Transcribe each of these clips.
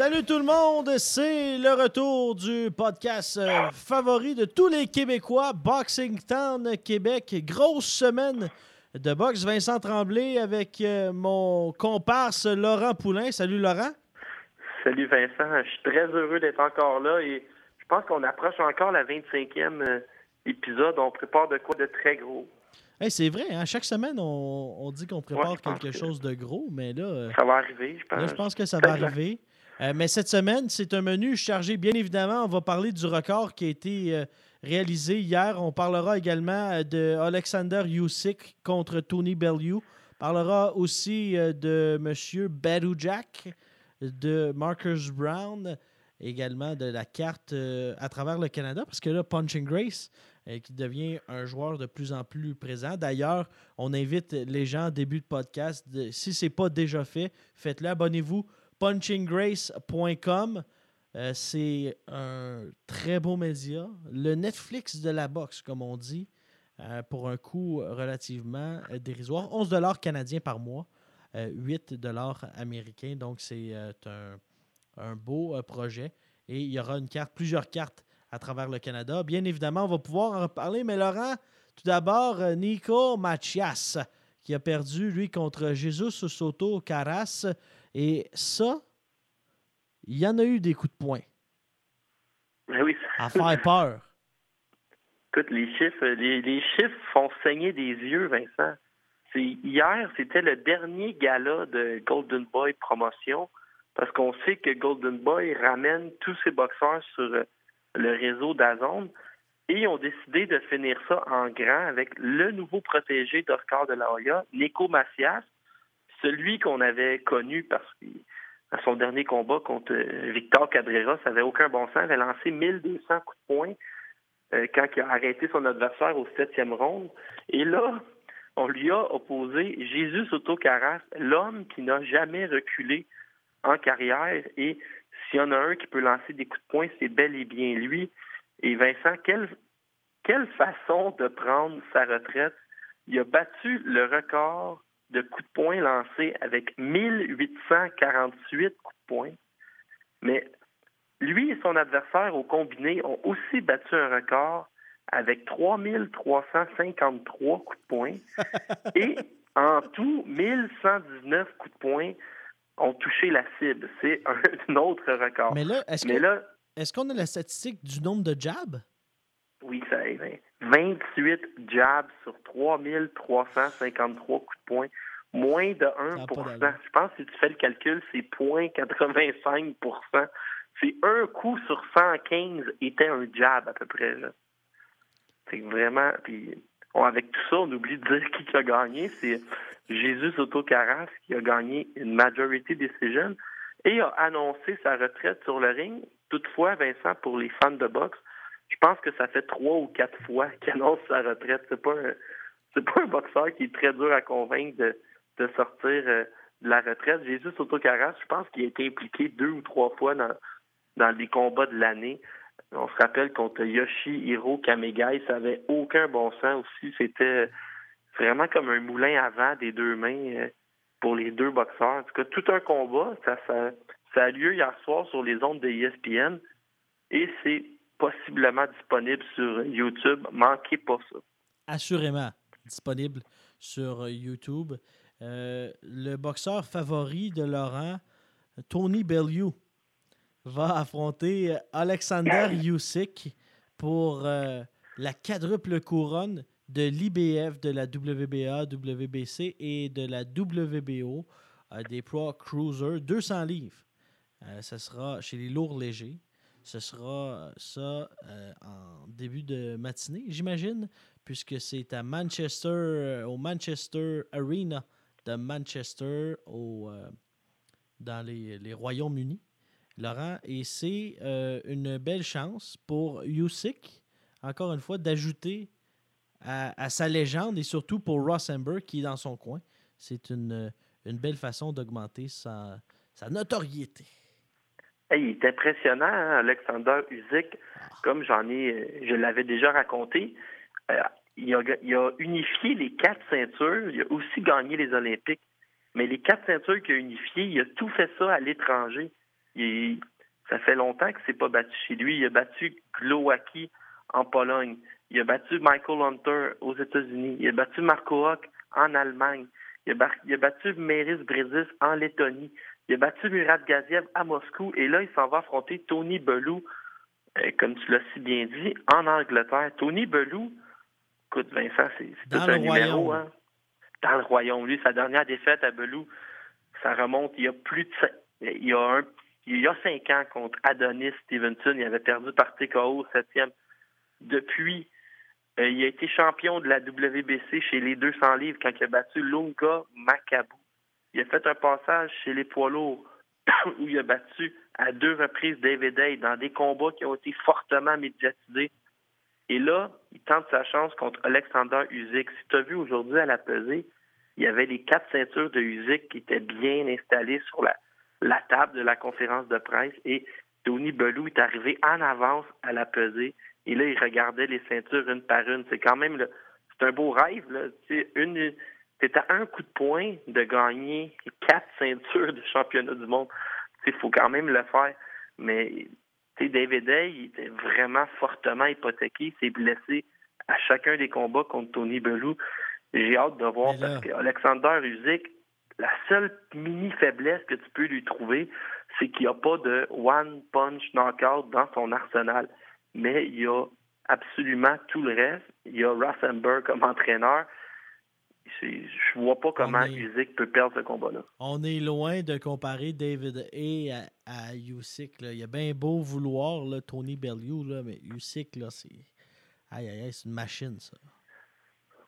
Salut tout le monde, c'est le retour du podcast euh, favori de tous les Québécois, Boxing Town Québec. Grosse semaine de boxe. Vincent Tremblay avec euh, mon comparse Laurent Poulain. Salut Laurent. Salut Vincent, je suis très heureux d'être encore là et je pense qu'on approche encore la 25e euh, épisode. On prépare de quoi de très gros. Hey, c'est vrai, hein? chaque semaine, on, on dit qu'on prépare Ouais, quelque que- chose de gros, mais là, Ça va arriver, je pense. là, je pense que ça va arriver. Euh, mais cette semaine, c'est un menu chargé, bien évidemment. On va parler du record qui a été euh, réalisé hier. On parlera également euh, de Alexander Usyk contre Tony Bellew. On parlera aussi de M. Badou Jack, de Marcus Brown, également de la carte à travers le Canada, parce que là, Punching Grace, qui devient un joueur de plus en plus présent. D'ailleurs, on invite les gens en début de podcast, si ce n'est pas déjà fait, faites-le, abonnez-vous punchinggrace.com. Euh, c'est un très beau média. Le Netflix de la boxe, comme on dit, euh, pour un coût relativement euh, dérisoire. 11 canadiens par mois, euh, 8 américains. Donc, c'est un, beau projet. Et il y aura une carte, plusieurs cartes à travers le Canada. Bien évidemment, on va pouvoir en reparler. Mais Laurent, tout d'abord, Nico Machias, qui a perdu, lui, contre Jesus Soto Caras. Et ça, il y en a eu des coups de poing Mais oui, à faire peur. écoute, les chiffres, les, les chiffres font saigner des yeux, Vincent. Hier, c'était le dernier gala de Golden Boy promotion parce qu'on sait que Golden Boy ramène tous ses boxeurs sur euh, le réseau d'Azone et ils ont décidé de finir ça en grand avec le nouveau protégé d'Oscar de la Hoya, Nico Macias, celui qu'on avait connu parce qu'à son dernier combat contre euh, Victor Cadrera, ça n'avait aucun bon sens, il avait lancé 1200 coups de poing euh, quand il a arrêté son adversaire au septième round. Et là, on lui a opposé Jésus Soto Caras, l'homme qui n'a jamais reculé en carrière. Et s'il y en a un qui peut lancer des coups de poing, c'est bel et bien lui. Et Vincent, quelle façon de prendre sa retraite? Il a battu le record de coups de poing lancés avec 1848 coups de poing. Mais lui et son adversaire au combiné ont aussi battu un record avec 3353 coups de poing. et en tout, 1119 coups de poing ont touché la cible. C'est un autre record. Mais là, est-ce qu'on a la statistique du nombre de jabs? Oui, ça est. 28 jabs sur 3353 coups de poing. Moins de 1 pas d'allure. Je pense que si tu fais le calcul, c'est 0.85% C'est un coup sur 115 était un jab à peu près. C'est vraiment. Puis, on- avec tout ça, on oublie de dire qui a gagné. C'est Jésus Soto Caras qui a gagné une majority decision et a annoncé sa retraite sur le ring. Toutefois, Vincent, pour les fans de boxe, je pense que ça fait trois ou quatre fois qu'il annonce sa retraite. C'est pas un, c'est pas un boxeur qui est très dur à convaincre de, de sortir euh, de la retraite. Jésus Soto Caras, je pense qu'il a été impliqué deux ou trois fois dans, dans les combats de l'année. On se rappelle contre Yoshihiro Kamegai, ça avait aucun bon sens aussi. C'était vraiment comme un moulin à vent des deux mains euh, pour les deux boxeurs. En tout cas, tout un combat. Ça, ça, ça a lieu hier soir sur les ondes de ESPN et c'est possiblement disponible sur YouTube. Manquez pas ça. Assurément disponible sur YouTube. Euh, le boxeur favori de Laurent, Tony Bellew, va affronter Alexander Usyk pour euh, la quadruple couronne de l'IBF, de la WBA, WBC et de la WBO, euh, des Pro Cruiser, 200 livres. Euh, ça sera chez les lourds légers. Ce sera ça euh, en début de matinée, j'imagine, puisque c'est à Manchester, euh, au Manchester Arena de Manchester, au, euh, dans les, les Royaumes-Unis, Laurent. Et c'est euh, une belle chance pour Usyk, encore une fois, d'ajouter à, à sa légende et surtout pour Ross Amber qui est dans son coin. C'est une, une belle façon d'augmenter sa, sa notoriété. Il est impressionnant, hein, Alexander Usyk. Comme j'en ai, je l'avais déjà raconté, euh, il, a, unifié les quatre ceintures. Il a aussi gagné les Olympiques. Mais les quatre ceintures qu'il a unifiées, il a tout fait ça à l'étranger. Ça fait longtemps qu'il ne s'est pas battu chez lui. Il a battu Glowacki en Pologne. Il a battu Michael Hunter aux États-Unis. Il a battu Marco Hock en Allemagne. Il a, battu Meris Brezis en Lettonie. Il a battu Murat Gaziev à Moscou. Et là, il s'en va affronter Tony Bellew, euh, comme tu l'as si bien dit, en Angleterre. Tony Bellew, écoute, Vincent, c'est tout un numéro. royaume. Hein? Dans le royaume. Lui, sa dernière défaite à Bellew, ça remonte il y a plus de il y a un il y a cinq ans contre Adonis Stevenson. Il avait perdu par TKO au septième. Depuis, euh, il a été champion de la WBC chez les 200 livres quand il a battu Lunga Makabu. Il a fait un passage chez les poids lourds où il a battu à deux reprises David Hay dans des combats qui ont été fortement médiatisés. Et là, il tente sa chance contre Alexander Usyk. Si tu as vu aujourd'hui à la pesée, il y avait les quatre ceintures de Usyk qui étaient bien installées sur la, table de la conférence de presse et Tony Bellew est arrivé en avance à la pesée et là, il regardait les ceintures une par une. C'est quand même c'est un beau rêve. Là. Tu à un coup de poing de gagner quatre ceintures de championnat du monde. Il faut quand même le faire. Mais David Hay, il était vraiment fortement hypothéqué. Il s'est blessé à chacun des combats contre Tony Bellew. J'ai hâte de voir là- parce qu'Alexander Usyk, la seule mini faiblesse que tu peux lui trouver, c'est qu'il n'y a pas de one punch knockout dans son arsenal. Mais il y a absolument tout le reste. Il y a Ross Amber comme entraîneur. Je vois pas comment est- Usyk peut perdre ce combat-là. On est loin de comparer David A à, à Usyk. là. Il a bien beau vouloir là, Tony Bellew, là, mais Usyk, là, c'est. Aïe, aïe, aïe, c'est une machine, ça.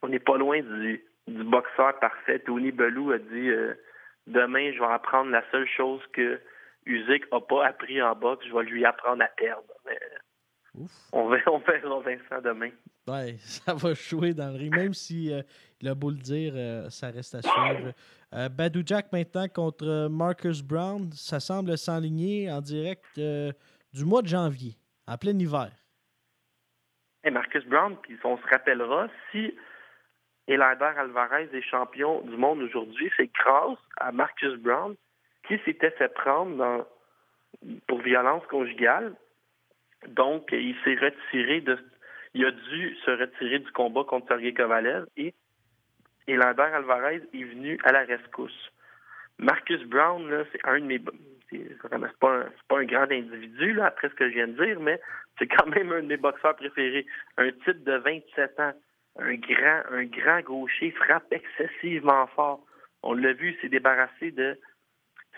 On n'est pas loin du, du boxeur parfait. Tony Bellew a dit euh, demain, je vais apprendre la seule chose que Usyk n'a pas appris en boxe, je vais lui apprendre à perdre. Mais Ouf. on verra, on verra Vincent demain. Ouais, ça va jouer dans le ring. Même si euh, il a beau le dire, euh, ça reste à suivre. Euh, Badou Jack maintenant contre Marcus Brown. Ça semble s'enligner en direct du mois de janvier, en plein hiver. Et Marcus Brown, puis on se rappellera, si Eleider Alvarez est champion du monde aujourd'hui, c'est grâce à Marcus Brown qui s'était fait prendre dans- pour violence conjugale. Donc, il s'est retiré de. Il a dû se retirer du combat contre Sergei Kovalev et Eleider Alvarez est venu à la rescousse. Marcus Brown, c'est un de mes. C'est pas, un, pas un grand individu, là, après ce que je viens de dire, mais c'est quand même un de mes boxeurs préférés. Un type de 27 ans, un grand, un grand gaucher, frappe excessivement fort. On l'a vu, il s'est débarrassé de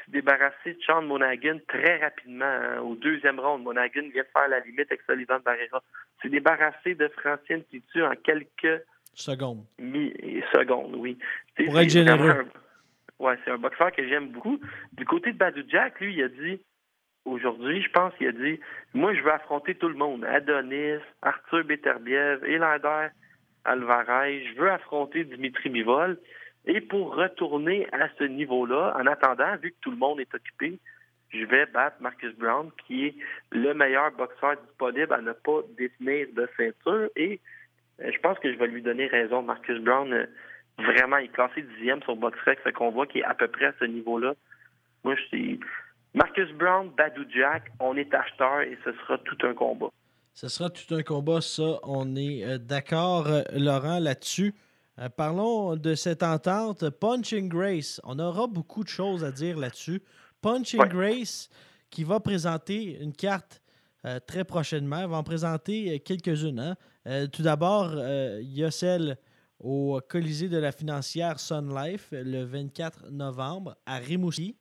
s'est débarrassé de Sean Monaghan très rapidement. hein. Au deuxième round, Monaghan vient de faire la limite avec Sullivan Barrera. s'est débarrassé de Francine Titu en quelques Seconde. mi- secondes, oui. Pour être généreux. un- Ouais, c'est un boxeur que j'aime beaucoup. Du côté de Badou Jack, lui, il a dit aujourd'hui, je pense, il a dit Moi, je veux affronter tout le monde. Adonis, Arthur Beterbiev, Elander Alvarez, je veux affronter Dimitri Bivol. Et pour retourner à ce niveau-là, en attendant, vu que tout le monde est occupé, je vais battre Marcus Brown, qui est le meilleur boxeur disponible à ne pas détenir de ceinture. Et euh, je pense que je vais lui donner raison. Marcus Brown, euh, vraiment, il est classé dixième sur BoxRec, fait qu'on voit qu'il est à peu près à ce niveau-là. Moi, je suis Marcus Brown, Badou Jack, on est acheteur et ce sera tout un combat. Ce sera tout un combat, ça. On est euh, d'accord, Laurent, là-dessus. Euh, parlons de cette entente Punching Grace. On aura beaucoup de choses à dire là-dessus. Punching Ouais. Grace qui va présenter une carte euh, très prochainement. Elle va en présenter euh, quelques-unes. hein. Euh, tout d'abord, il y a celle au Colisée de la financière Sun Life le 24 novembre à Rimouski.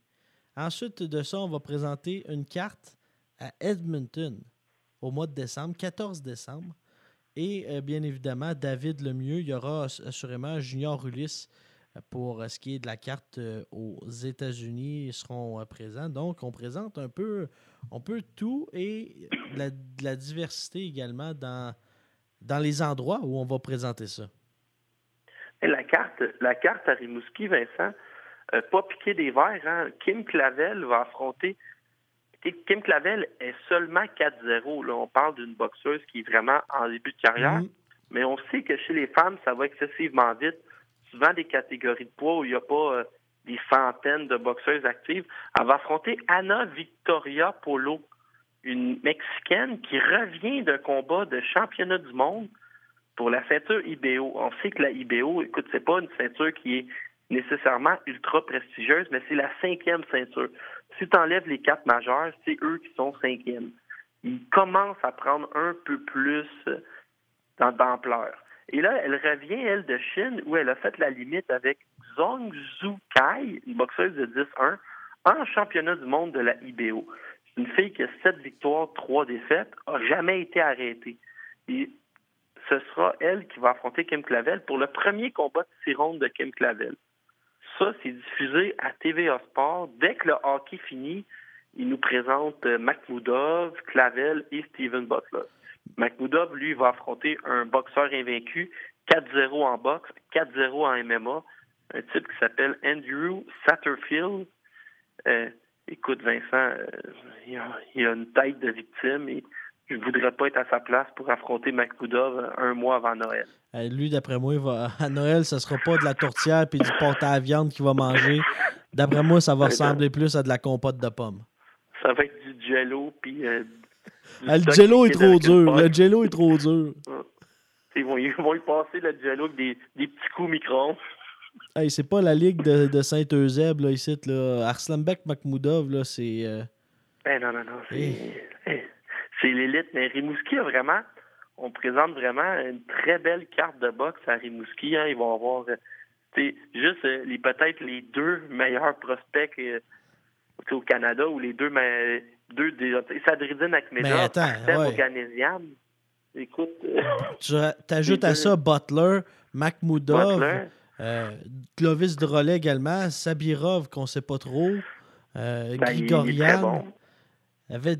Ensuite de ça, on va présenter une carte à Edmonton au mois de décembre, 14 décembre. Et euh, bien évidemment, David Lemieux, il y aura assurément Junior Ulysse euh, pour ce qui est de la carte euh, aux États-Unis. Seront présents. Donc, on présente un peu, un peu tout et de la diversité également dans, dans les endroits où on va présenter ça. La carte, la carte à Rimouski, Vincent, pas piqué des verres. Hein? Kim Clavel va affronter Kim Clavel est seulement 4-0. On parle d'une boxeuse qui est vraiment en début de carrière. Mhm. Mais on sait que chez les femmes, ça va excessivement vite. Souvent des catégories de poids où il n'y a pas euh, des centaines de boxeuses actives. Elle va affronter Anna Victoria Polo, une Mexicaine qui revient d'un combat de championnat du monde pour la ceinture IBO. On sait que la IBO, écoute, c'est pas une ceinture qui est nécessairement ultra prestigieuse, mais c'est la cinquième ceinture. Si tu enlèves les quatre majeurs, c'est eux qui sont cinquièmes. Ils commencent à prendre un peu plus euh, d'ampleur. Et là, elle revient, elle, de Chine, où elle a fait la limite avec Zhong Zhu Kai, une boxeuse de 10-1, en championnat du monde de la IBO. C'est une fille qui a sept victoires, trois défaites, n'a jamais été arrêtée. Et ce sera elle qui va affronter Kim Clavel pour le premier combat de six de Kim Clavel. Ça, c'est diffusé à TVA Sport. Dès que le hockey finit, il nous présente euh, Makhmoudov, Clavel et Steven Butler. Makhmoudov, lui, va affronter un boxeur invaincu, 4-0 en boxe, 4-0 en MMA, un type qui s'appelle Andrew Satterfield. Euh, écoute, Vincent, euh, il, a, une tête de victime je ne voudrais pas être à sa place pour affronter Makhmoudov un mois avant Noël. lui, d'après moi, va, à Noël, ce ne sera pas de la tourtière et du porte à viande qu'il va manger. D'après moi, ça va ressembler plus à de la compote de pommes. Ça va être du jello puis. Euh, ah, le jello est trop dur. Le jello est trop dur. Ils vont, ils vont y passer le jello avec des, des petits coups micro Hey, c'est pas la ligue de, de Saint-Eusèbe, là, ici. Là. Arslanbek Makhmoudov, là, c'est. Euh... Ben non, non, non. C'est c'est l'élite. Mais Rimouski a vraiment, on présente vraiment une très belle carte de boxe à Rimouski. Hein. Ils vont avoir euh, juste euh, les peut-être les deux meilleurs prospects euh, au Canada ou les deux, mais, deux des Sadridine Akmedov, Arsène Écoute. tu ajoutes à ça Butler, Makhmoudov, Clovis Drolet également, Sabirov qu'on ne sait pas trop, ben, Grigorian.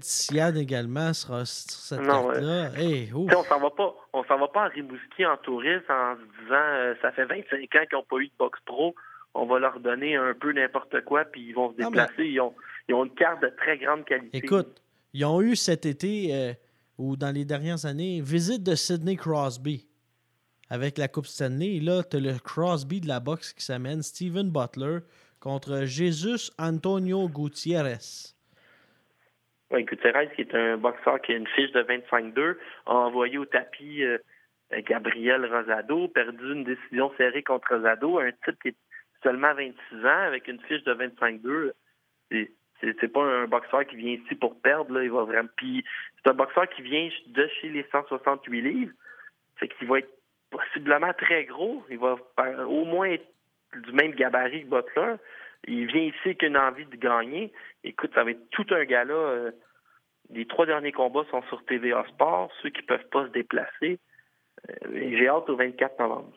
Siad également sur, cette carte-là. On s'en va pas, on s'en va pas à Rimouski en touriste en se disant euh, ça fait 25 ans qu'ils n'ont pas eu de boxe pro. On va leur donner un peu n'importe quoi, puis ils vont se déplacer. ils, ont, ils, ont, une carte de très grande qualité. Écoute, ils ont eu cet été, euh, ou dans les dernières années, visite de Sidney Crosby avec la Coupe Stanley. Et là, tu as le Crosby de la boxe qui s'amène, Steven Butler, contre Jesus Antonio Gutiérrez. Gutiérrez, qui est un boxeur qui a une fiche de 25-2, a envoyé au tapis euh, Gabriel Rosado, perdu une décision serrée contre Rosado, un type qui est seulement 26 ans avec une fiche de 25-2. C'est pas un boxeur qui vient ici pour perdre, là, il va vraiment. Puis c'est un boxeur qui vient de chez les 168 livres. Fait qu'il va être possiblement très gros. Il va au moins être du même gabarit que Butler. Il vient ici avec une envie de gagner. Écoute, ça va être tout un gala. Euh, les trois derniers combats sont sur TVA Sport. Ceux qui ne peuvent pas se déplacer. Euh, j'ai hâte au 24 novembre.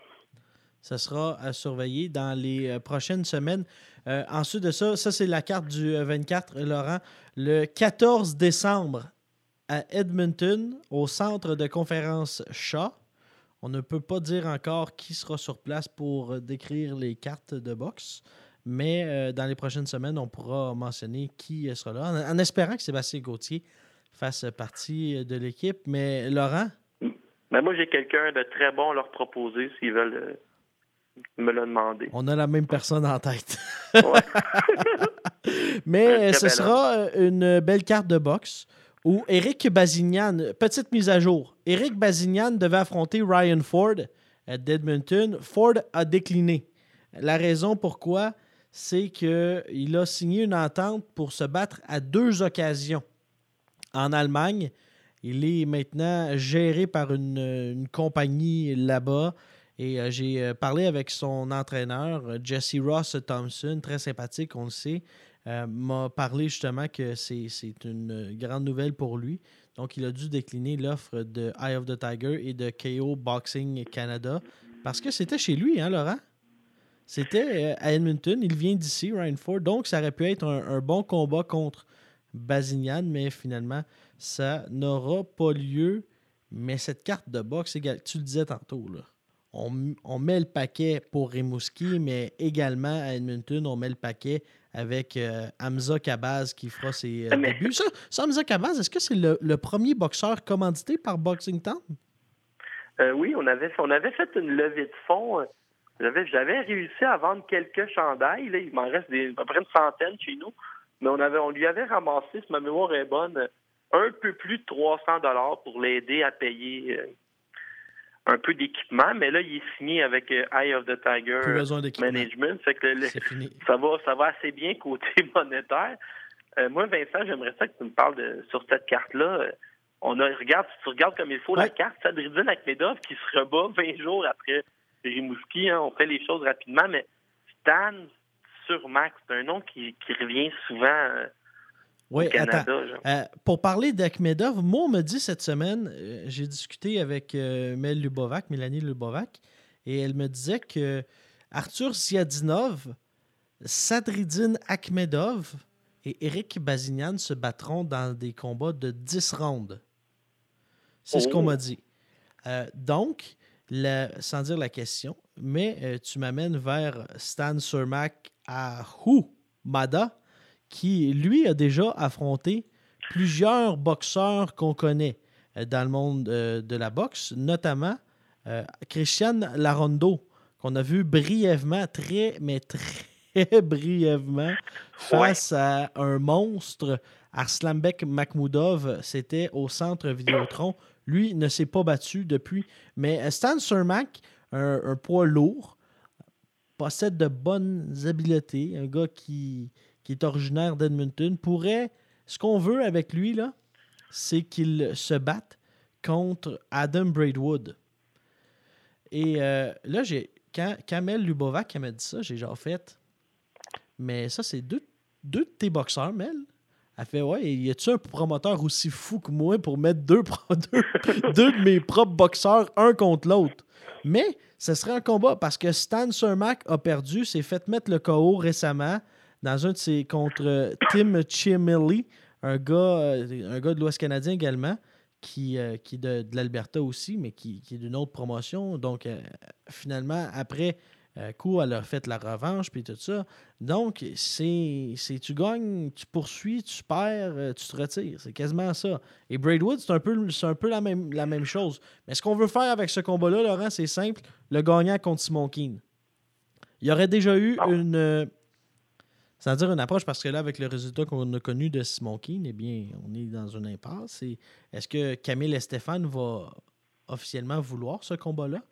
Ça sera à surveiller dans les euh, prochaines semaines. ensuite de ça, ça c'est la carte du 24, Laurent. Le 14 décembre à Edmonton, au centre de conférence Shaw. On ne peut pas dire encore qui sera sur place pour décrire les cartes de boxe. Mais euh, dans les prochaines semaines, on pourra mentionner qui sera là, en, espérant que Sébastien Gauthier fasse partie de l'équipe. Mais Laurent? Ben moi, j'ai quelqu'un de très bon à leur proposer s'ils veulent euh, me le demander. On a la même personne en tête. Mais ce sera euh, une belle carte de boxe où Eric Bazignan, petite mise à jour, Eric Bazignan devait affronter Ryan Ford d'Edmonton. Ford a décliné. La raison pourquoi, c'est qu'il a signé une entente pour se battre à deux occasions en Allemagne. Il est maintenant géré par une, compagnie là-bas. Et euh, j'ai euh, parlé avec son entraîneur, Jesse Ross Thompson, très sympathique, on le sait. euh, m'a parlé justement que c'est une grande nouvelle pour lui. Donc, il a dû décliner l'offre de Eye of the Tiger et de KO Boxing Canada parce que c'était chez lui, hein, Laurent? C'était euh, à Edmonton. Il vient d'ici, Ryan Ford. Donc, ça aurait pu être un, bon combat contre Bazignan, mais finalement, ça n'aura pas lieu. Mais cette carte de boxe, tu le disais tantôt, là, on, met le paquet pour Rimouski, mais également à Edmonton, on met le paquet avec euh, Hamza Kabaz qui fera ses euh, débuts. Ça, Hamza Kabaz, est-ce que c'est le, premier boxeur commandité par Boxing Town? oui, on avait, on avait fait une levée de fonds j'avais, réussi à vendre quelques chandails. il m'en reste des, à peu près une centaine chez nous. Mais on, avait, on lui avait ramassé, si ma mémoire est bonne, un peu plus de 300 dollars pour l'aider à payer euh, un peu d'équipement. Mais là, il est signé avec euh, Eye of the Tiger Management. Ça, va, ça va assez bien côté monétaire. Euh, moi, Vincent, j'aimerais ça que tu me parles de, sur cette carte-là. On a, regarde, si tu regardes comme il faut la carte, Sadridine Akmedov qui se rebat 20 jours après Rimouski, hein, on fait les choses rapidement, mais Stan sur Max, c'est un nom qui, revient souvent euh, au Canada. Euh, pour parler d'Akhmedov, moi, on me dit cette semaine, euh, j'ai discuté avec Mel Lubovac, Mélanie Lubovac, et elle me disait que Arthur Ziadinov, Sadridine Akhmedov et Eric Bazignan se battront dans des combats de 10 rounds. C'est ce qu'on oh. m'a dit. donc, sans dire la question, mais euh, tu m'amènes vers Stan Surmac à Mada, qui lui a déjà affronté plusieurs boxeurs qu'on connaît euh, dans le monde euh, de la boxe, notamment Christian Larondo, qu'on a vu brièvement, très, mais très brièvement, face à un monstre, Arslanbek Makhmoudov. C'était au centre Vidéotron. Lui ne s'est pas battu depuis. Mais euh, Stan Cermak, un, poids lourd, possède de bonnes habiletés. Un gars qui, qui est originaire d'Edmonton pourrait. Ce qu'on veut avec lui, là, c'est qu'il se batte contre Adam Braidwood. Et euh, là, j'ai quand Kamel Lubovac m'a dit ça, j'ai genre fait. Mais ça, c'est deux, deux de tes boxeurs, Mel. Elle fait Ouais, y a-tu un promoteur aussi fou que moi pour mettre deux, de mes propres boxeurs un contre l'autre? Mais ce serait un combat parce que Stan Cermak a perdu, s'est fait mettre le KO récemment dans un de ses contre Tim gars, euh, un gars de l'Ouest canadien également, qui, euh, qui est de, l'Alberta aussi, mais qui, est d'une autre promotion. Donc, euh, finalement, après coup, elle a fait la revanche, puis tout ça. Donc, c'est tu gagnes, tu poursuis, tu perds, euh, tu te retires. C'est quasiment ça. Et Braidwood, c'est un peu, un peu la, même, la même chose. Mais ce qu'on veut faire avec ce combat-là, Laurent, c'est simple le gagnant contre Simon Keane. Il y aurait déjà eu une. Euh, sans dire une approche, parce que là, avec le résultat qu'on a connu de Simon Keane, eh bien, on est dans une impasse. Est-ce que Camille et Stéphane va officiellement vouloir ce combat-là?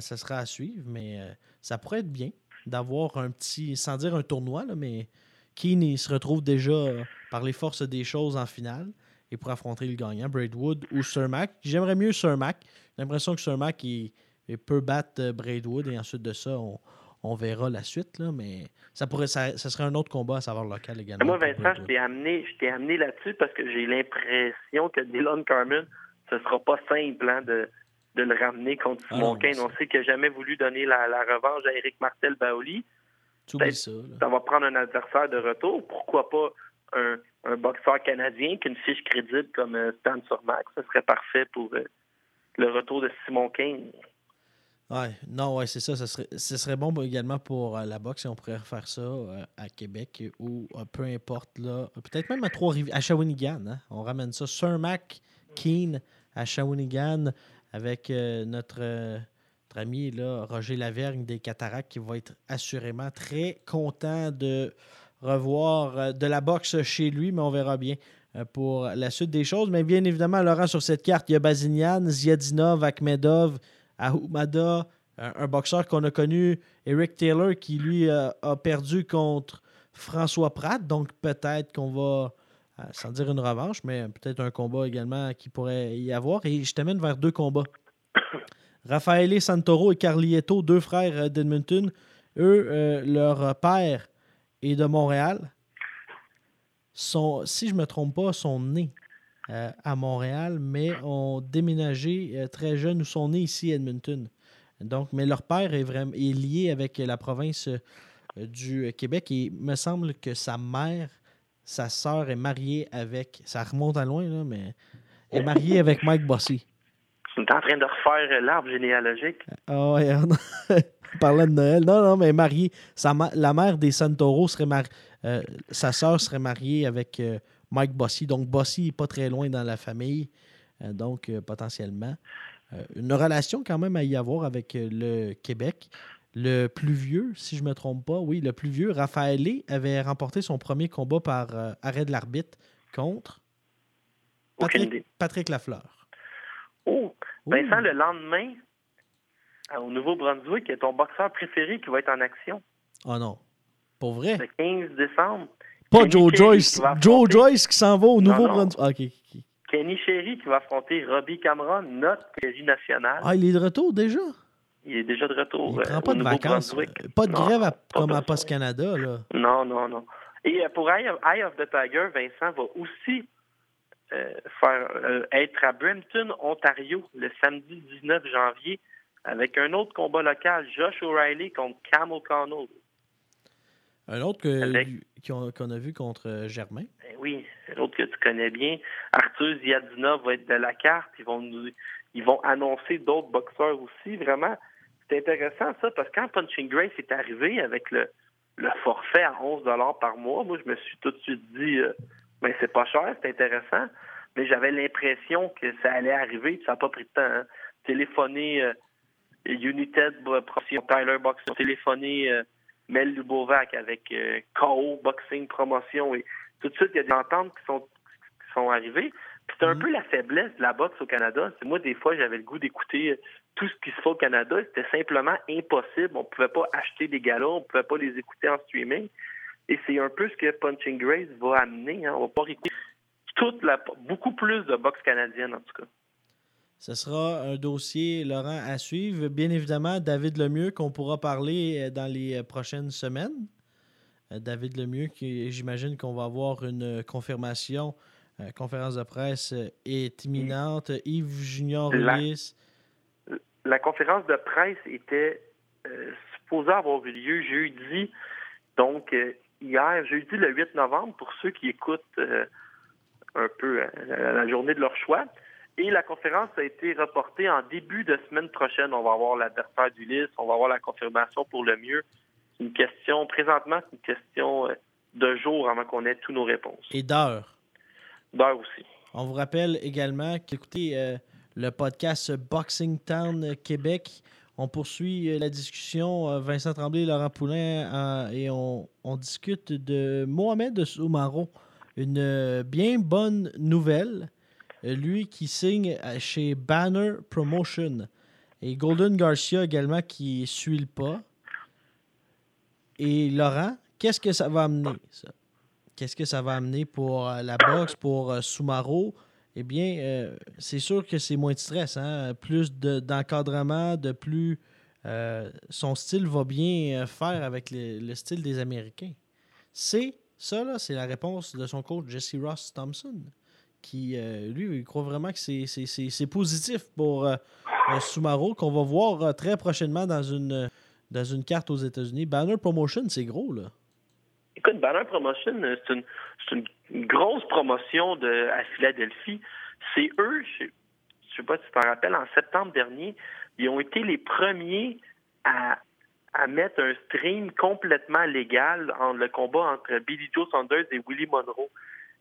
ça sera à suivre, mais ça pourrait être bien d'avoir un petit, sans dire un tournoi, là, mais Keane se retrouve déjà euh, par les forces des choses en finale et pour affronter le gagnant, Braidwood ou Surmac. J'aimerais mieux Surmac. J'ai l'impression que Surmac il, peut battre euh, Braidwood et ensuite de ça, on, verra la suite, là, mais ça pourrait ça, serait un autre combat à savoir local également. Moi, Vincent, je t'ai amené, amené là-dessus parce que j'ai l'impression que Dylan Carmen, ce sera pas simple hein, de, de le ramener contre ah Simon Kane. On sait qu'il n'a jamais voulu donner la, revanche à Eric Martel Baoli. Ça, ça va prendre un adversaire de retour. Pourquoi pas un, boxeur canadien qui a une fiche crédible comme euh, Stan Surmax? Ce serait parfait pour euh, le retour de Simon Kane. Ouais, non, ouais, c'est ça. Ce serait, bon également pour euh, la boxe et on pourrait faire ça à Québec ou peu importe là. Peut-être même à Trois-Rivières, à Shawinigan. Hein. On ramène ça. Surmac, Keane à Shawinigan avec euh, notre, euh, notre, ami Roger Lavergne des Cataractes qui va être assurément très content de revoir euh, de la boxe chez lui, mais on verra bien pour la suite des choses. Mais bien évidemment, Laurent, sur cette carte, il y a Bazinian, Ziadinov, Akhmedov, Ahumada, un, boxeur qu'on a connu, Eric Taylor, qui lui a perdu contre François Pratt. Donc peut-être qu'on va sans dire une revanche, mais peut-être un combat également qui pourrait y avoir. Et je t'amène vers deux combats. Raffaele Santoro et Carlietto, deux frères d'Edmonton, eux, euh, leur père est de Montréal. sont, si je ne me trompe pas, sont nés euh, à Montréal, mais ont déménagé euh, très jeunes ou sont nés ici à Edmonton. Donc, mais leur père est, vraiment, est lié avec la province euh, du Québec et il me semble que sa mère, sa sœur est mariée avec, ça remonte à loin, là, mais est mariée avec Mike Bossy. Tu es en train de refaire l'arbre généalogique. Ah ouais, on parlait de Noël. Non, non, mais mariée. Sa ma- la mère des Santoro serait mariée. sa sœur serait mariée avec euh, Mike Bossy. Donc, Bossy n'est pas très loin dans la famille. Euh, donc, euh, potentiellement. Euh, une relation quand même à y avoir avec euh, le Québec. Le plus vieux, si je ne me trompe pas, oui, le plus vieux, Raphaël Lé, avait remporté son premier combat par euh, arrêt de l'arbitre contre Patrick. Patrick Lafleur. Oh. Vincent, le lendemain, à- au Nouveau-Brunswick, il y a ton boxeur préféré qui va être en action. Oh non. Pour vrai? Le 15 décembre. Pas Kenny Joe Joyce. Joe Joyce qui s'en va au Nouveau-Brunswick. Ah. Kenny Sherry qui va affronter Robbie Cameron, notre série nationale. Ah, il est de retour déjà? Il est déjà de retour Il euh, prend au pas de vacances. Pas de Non, grève à- pas comme à. Post Canada, là. Non, non, non. Et euh, pour Eye of, Eye of the Tiger, Vincent va aussi euh, faire euh, être à Brampton, Ontario, le samedi 19 janvier, avec un autre combat local, Josh O'Reilly contre Cam O'Connell. Un autre qu'on a vu contre Germain. Ben oui, l'autre que tu connais bien. Arthur Ziadina va être de la carte. Ils vont nous, ils vont annoncer d'autres boxeurs aussi. Vraiment, c'est intéressant ça parce que quand Punching Grace est arrivé avec le, le forfait à 11 par mois, moi je me suis tout de suite dit, euh, ben c'est pas cher, c'est intéressant. Mais j'avais l'impression que ça allait arriver. puis Ça n'a pas pris de temps. hein. Téléphoner euh, United Promotion, Tyler Boxing, téléphoner euh, Mel Lubovac avec euh, KO Boxing Promotion et tout de suite, il y a des ententes qui sont, qui sont arrivées. C'est un Mhm. peu la faiblesse de la boxe au Canada. Moi, des fois, j'avais le goût d'écouter euh, tout ce qui se fait au Canada. C'était simplement impossible. On pouvait pas acheter des galas, on pouvait pas les écouter en streaming. Et c'est un peu ce que Punching Grace va amener. Hein. On va pas écouter toute la, beaucoup plus de boxe canadienne, en tout cas. Ce sera un dossier, Laurent, à suivre. Bien évidemment, David Lemieux, qu'on pourra parler euh, dans les euh, prochaines semaines. David Lemieux, j'imagine qu'on va avoir une confirmation, euh, conférence de presse euh, est imminente. Yves Junior La- Ulysse. La conférence de presse était euh, supposée avoir eu lieu jeudi, donc euh, hier, jeudi le 8 novembre, pour ceux qui écoutent euh, un peu la, la journée de leur choix. Et la conférence a été reportée en début de semaine prochaine. On va avoir l'adversaire d'Ulysse, on va avoir la confirmation pour le mieux. C'est une question, présentement, c'est une question de jour avant qu'on ait toutes nos réponses. et d'heure. On vous rappelle également qu'écoutez euh, le podcast Boxing Town Québec. On poursuit euh, la discussion, euh, Vincent Tremblay, Laurent Poulain, euh, et on, discute de Mohamed Soumaro. Une euh, bien bonne nouvelle. Euh, lui qui signe euh, chez Banner Promotion. Et Golden Garcia également qui suit le pas. Et Laurent, qu'est-ce que ça va amener, ça? Qu'est-ce que ça va amener pour euh, la boxe, pour euh, Soumaro? Eh bien, euh, c'est sûr que c'est moins de stress, hein? plus de- d'encadrement, de, plus... son style va bien faire avec le, le style des Américains. C'est ça, là, c'est la réponse de son coach Jesse Ross Thompson, qui, lui, il croit vraiment que c'est- positif pour Soumaro, qu'on va voir très prochainement dans une, dans une carte aux États-Unis. Banner Promotion, c'est gros, là. Écoute, Banner Promotion, euh, c'est une, grosse promotion de, à Philadelphie. C'est eux, je ne sais pas si tu t'en rappelles, en septembre dernier, ils ont été les premiers à, à mettre un stream complètement légal en le combat entre Billy Joe Saunders et Willie Monroe.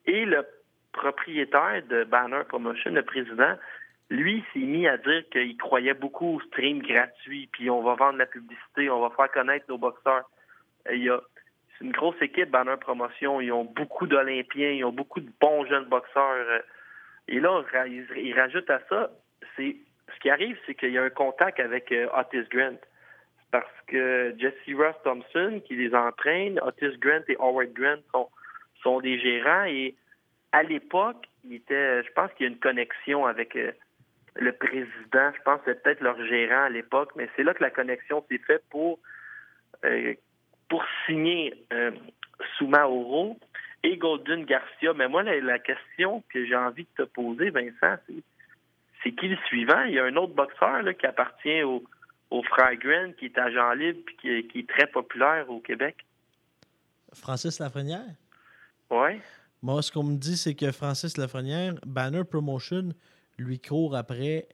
Et le propriétaire de Banner Promotion, le président, lui s'est mis à dire qu'il croyait beaucoup au stream gratuit, puis on va vendre la publicité, on va faire connaître nos boxeurs. Il a c'est une grosse équipe, Banner Promotion. Ils ont beaucoup d'Olympiens, ils ont beaucoup de bons jeunes boxeurs. euh, Et là, ils, rajoutent à ça, c'est ce qui arrive, c'est qu'il y a un contact avec euh, Otis Grant. Parce que Jesse Ross Thompson, qui les entraîne, Otis Grant et Howard Grant sont, des gérants. Et à l'époque, il était, je pense qu'il y a une connexion avec euh, le président. Je pense que c'est peut-être leur gérant à l'époque, mais c'est là que la connexion s'est faite pour pour signer euh, Souma Oro. et Golden Garcia. Mais moi, la, la question que j'ai envie de te poser, Vincent, c'est qui le suivant? Il y a un autre boxeur là, qui appartient au, au frère qui est agent libre et qui, qui est très populaire au Québec. Francis Lafrenière? Ouais. Moi, ce qu'on me dit, c'est que Francis Lafrenière, Banner Promotion, lui court après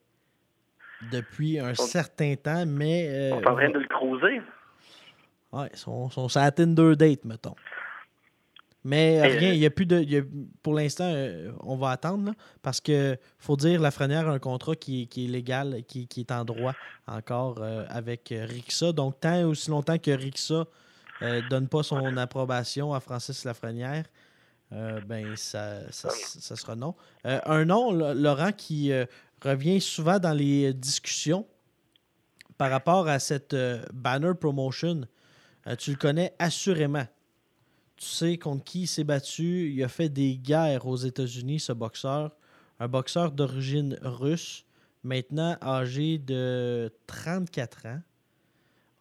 depuis un certain temps, mais. euh, On est en train de le cruiser. Ouais, ils sont, sont sur la Tinder date, mettons. Mais euh, rien, euh, il y a plus de. y a- pour l'instant, euh, on va attendre, là, parce que faut dire, Lafrenière a un contrat qui, est- qui est légal, qui, qui est en droit encore euh, avec Rixa. Donc, tant et aussi longtemps que Rixa ne donne pas son approbation à Francis Lafrenière, ben ça, ça, ça sera non. Un nom, Laurent, qui revient souvent dans les discussions par rapport à cette banner promotion. Euh, tu le connais assurément. Tu sais contre qui il s'est battu. Il a fait des guerres aux États-Unis, ce boxeur. Un boxeur d'origine russe, maintenant âgé de 34 ans.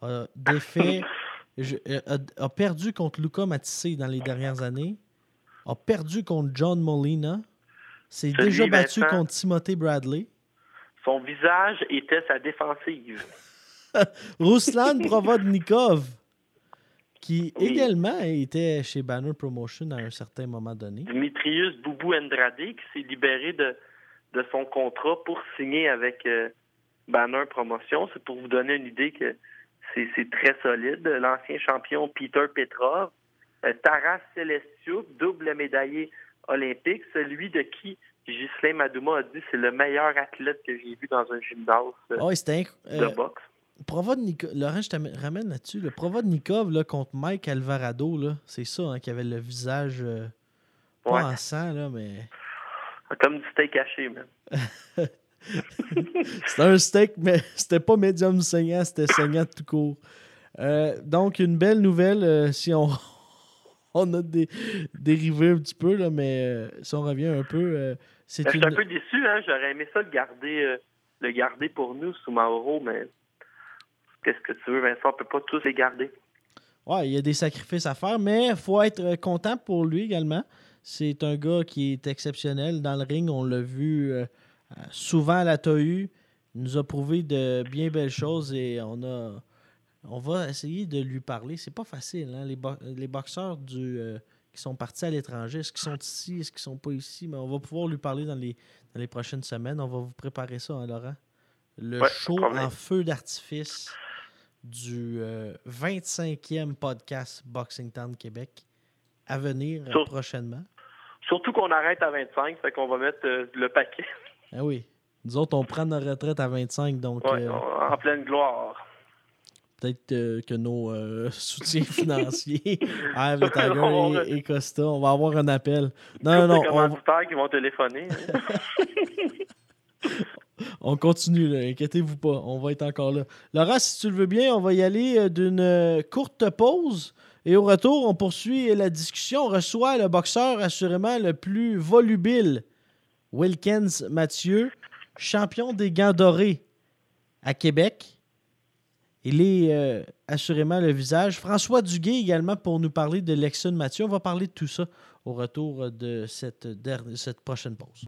A défait, je- euh, a, a perdu contre Luca Matisse dans les dernières années. A perdu contre John Molina. S'est déjà battu Vincent. contre Timothée Bradley. Son visage était sa défensive. Ruslan Provodnikov, qui Oui. également était chez Banner Promotion à un certain moment donné. Dimitrius Boubou Andrade, qui s'est libéré de, de son contrat pour signer avec euh, Banner Promotion. C'est pour vous donner une idée que c'est c'est très solide. L'ancien champion Peter Petrov, euh, Taras Celestiuk, double médaillé olympique, celui de qui Ghislain Madouma a dit c'est le meilleur athlète que j'ai vu dans un gymnase euh, Oh, inc- de euh, boxe. Provodnikov. Laurent, je te am- ramène là-dessus. Le Provodnikov là, contre Mike Alvarado, là, c'est ça, hein, qui avait le visage euh, pas Ouais. en sang, là, mais. Comme du steak haché, même. C'était un steak, mais c'était pas médium saignant, c'était saignant tout court. Euh, donc, une belle nouvelle, euh, si on, on a dé- dérivé un petit peu, là, mais euh, si on revient un peu, c'est Ben, Je suis un peu déçu, hein. J'aurais aimé ça le garder, le garder pour nous sous Mauro, mais qu'est-ce que tu veux, Vincent? On peut pas tous les garder. Ouais, il y a des sacrifices à faire, mais il faut être content pour lui également. C'est un gars qui est exceptionnel dans le ring. On l'a vu euh, souvent à la TAU. Il nous a prouvé de bien belles choses et on a. On va essayer de lui parler. C'est pas facile, hein? Les, bo- les boxeurs du, euh, qui sont partis à l'étranger, est-ce qu'ils sont ici, est-ce qu'ils sont pas ici? Mais on va pouvoir lui parler dans les, dans les prochaines semaines. On va vous préparer ça, hein, Laurent? Le Ouais, show en feu d'artifice du euh, 25e podcast Boxing Town Québec à venir prochainement. Surtout qu'on arrête à 25, fait qu'on va mettre euh, le paquet Ah oui. Nous autres, on prend notre retraite à 25, donc Ouais, euh, en pleine gloire. peut-être euh, que nos soutiens financiers, Ave le Tiger On et, et Costa, on va avoir un appel. Non, non, non, on, commanditaires qui vont téléphoner. hein. on continue, inquiétez-vous pas, on va être encore là. Laurent, si tu le veux bien, on va y aller euh, d'une euh, courte pause. Et au retour, on poursuit la discussion. On reçoit le boxeur assurément le plus volubile, Wilkins Mathieu, champion des gants dorés à Québec. Il est euh, assurément le visage. François Duguay également pour nous parler de Lexon Mathieu. On va parler de tout ça au retour de cette prochaine pause.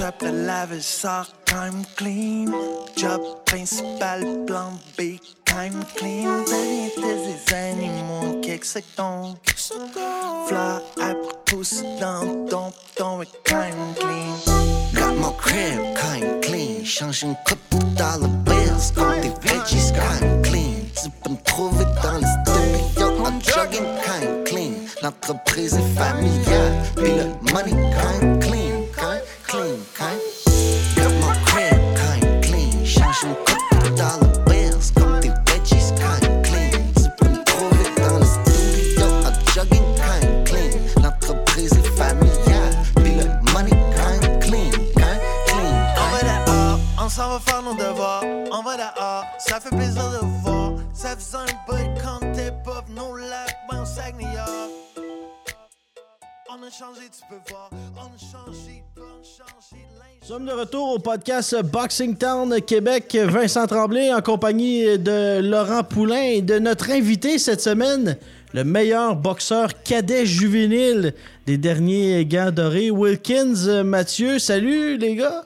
Après laveuse, sort time clean. Job principal, plan B, time clean. Variété des animaux, quelques sectons. Fleur après pousse dans ton ton et time clean. Got my crib, kind clean. Change une coupe de dollar bills, comme des veggies, kind clean. Tu peux me trouver dans les studios, en jogging, kind clean. L'entreprise est familiale, puis le money, kind clean, clean, kind. Got my crib, kind clean. Change une coupe de dollar bills, comme des veggies, kind clean. Peux me trouver dans les studios, en jogging, kind clean. L'entreprise est familiale, puis le money, kind clean, kind clean. On va dehors, on s'en va faire nos devoirs. On va dehors, ça fait plaisir de voir. Ça faisait un bout quand t'es pas venu au lac, ben au Saguenay. On On a changé, tu peux voir. On a changé, on a changé de linge. Nous sommes de retour au podcast Boxing Town Québec. Vincent Tremblay en compagnie de Laurent Poulain et de notre invité cette semaine, le meilleur boxeur cadet juvénile des derniers gants dorés, Wilkins Mathieu. Salut les gars!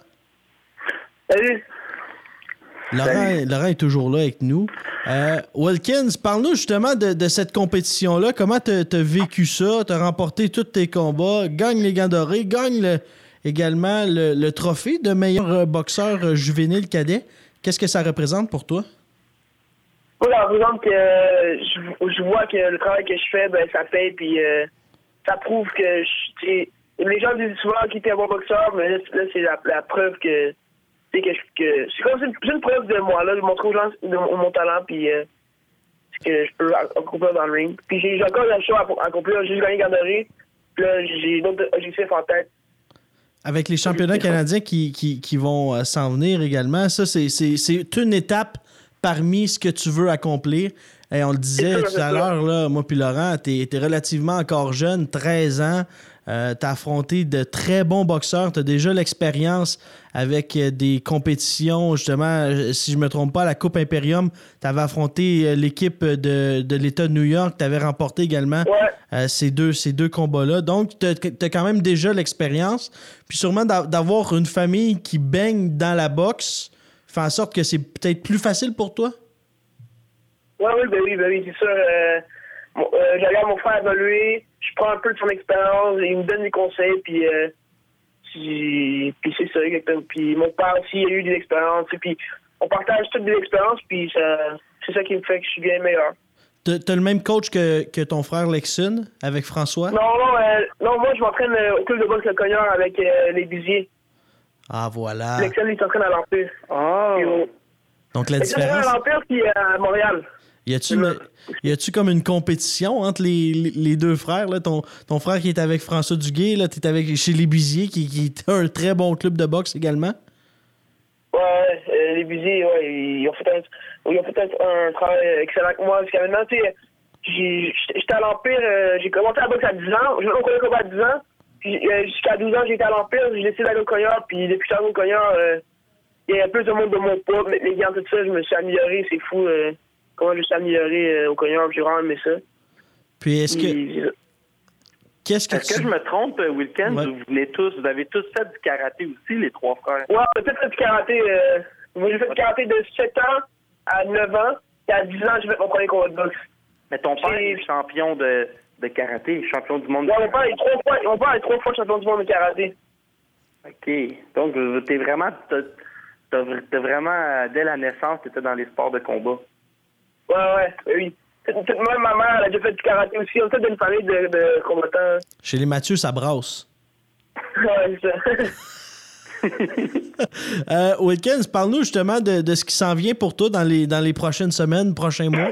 Salut. Laurent, Laurent est toujours là avec nous. Euh, Wilkins, parle-nous justement de, de cette compétition-là. Comment tu as vécu ça? Tu as remporté tous tes combats, gagne les gants dorés, gagne le- également le, le trophée de meilleur euh, boxeur euh, juvénile cadet. Qu'est-ce que ça représente pour toi? Moi, ça représente que je, je vois que le travail que je fais, ben, ça paye, puis euh, ça prouve que je, les gens disent souvent qu'il était un bon boxeur, mais là, c'est- là, c'est la, la preuve que, sais, que, c'est comme c'est une, c'est une preuve de moi, là, de montrer aux gens de mon, mon talent, puis euh, ce que je peux accomplir dans le ring. Puis j'ai encore la chose à accomplir, j'ai juste gagné Garderie, puis là, j'ai d'autres objectifs en tête. Avec les championnats canadiens qui, qui, qui vont euh, s'en venir également, ça, c'est- c'est c'est une étape parmi ce que tu veux accomplir. Et on le disait C'est tout c'est à l'heure, moi puis Laurent, tu es, relativement encore jeune, 13 ans. Euh, tu as affronté de très bons boxeurs. Tu as déjà l'expérience avec euh, des compétitions, justement, euh, si je me trompe pas, la Coupe Imperium. Tu avais affronté euh, l'équipe de, de l'État de New York. Tu avais remporté également Ouais. euh, ces deux, ces deux combats-là. Donc, tu as, quand même déjà l'expérience. Puis sûrement d'a- d'avoir une famille qui baigne dans la boxe fait en sorte que c'est peut-être plus facile pour toi? Ouais, oui, ben oui, ben oui, c'est sûr. Euh, mon- euh, je regarde mon frère évoluer, je prends un peu de son expérience, il me donne des conseils, puis, euh, puis, puis c'est ça, exactement. Puis mon père aussi a eu des expériences, puis on partage toutes des expériences, puis ça, c'est ça qui me fait que je suis bien meilleur. Tu as le même coach que, que ton frère Lexun avec François? Non, non, euh, non, moi je m'entraîne euh, au club de boxe Le Cogneur avec euh, les busiers. Ah, voilà. Lexel, il s'entraîne à l'Empire. Ah. Euh, Donc, la il s'entraîne différence. à l'Empire, puis à Montréal. Y a-tu a-tu comme une compétition entre les, les- deux frères? Là? Ton, ton frère qui est avec François Duguay, là, t'es avec chez les qui, qui est un très bon club de boxe également? Ouais, euh, ouais, ils ont fait un, ils ont un, travail excellent avec moi. Jusqu'à maintenant, tu sais, j'ai- j'étais à l'Empire, euh, j'ai commencé à boxe à 10 ans, je au combat à 10 ans, euh, jusqu'à 12 ans, j'étais à l'Empire, j'ai décidé d'aller au Cognard, puis depuis que je suis au Cognard, euh, il y a plus de monde de mon poids, mais les gants, tout ça, je me suis amélioré, c'est fou, euh, comment suis amélioré euh, au Cognard, j'ai vraiment aimé ça. Puis est-ce que. Puis, Qu'est-ce que Est-ce tu. que je me trompe, euh, Wilkins? Ouais. Vous venez tous, vous avez tous fait du karaté aussi, les trois frères? Ouais, peut-être fait du karaté. Euh, moi, j'ai fait du karaté de 7 ans à 9 ans. Et à 10 ans, j'ai fait mon premier combat de boxe. Mais ton père est champion de, de karaté, champion du monde. de Ouais, mon père est trois fois, mon père est trois fois champion du monde de karaté. OK. Donc, euh, t'es vraiment, t'as, t'as vr- t'as vraiment, euh, dès la naissance, t'étais dans les sports de combat. Ouais, ouais, oui. Même ma mère, elle a déjà fait du karaté aussi. On est d'une famille de, de combattants. Chez les Mathieu, ça brasse. ouais, ça. Euh, Wilkins, parle-nous justement de, de ce qui s'en vient pour toi dans les, dans les prochaines semaines, prochains mois.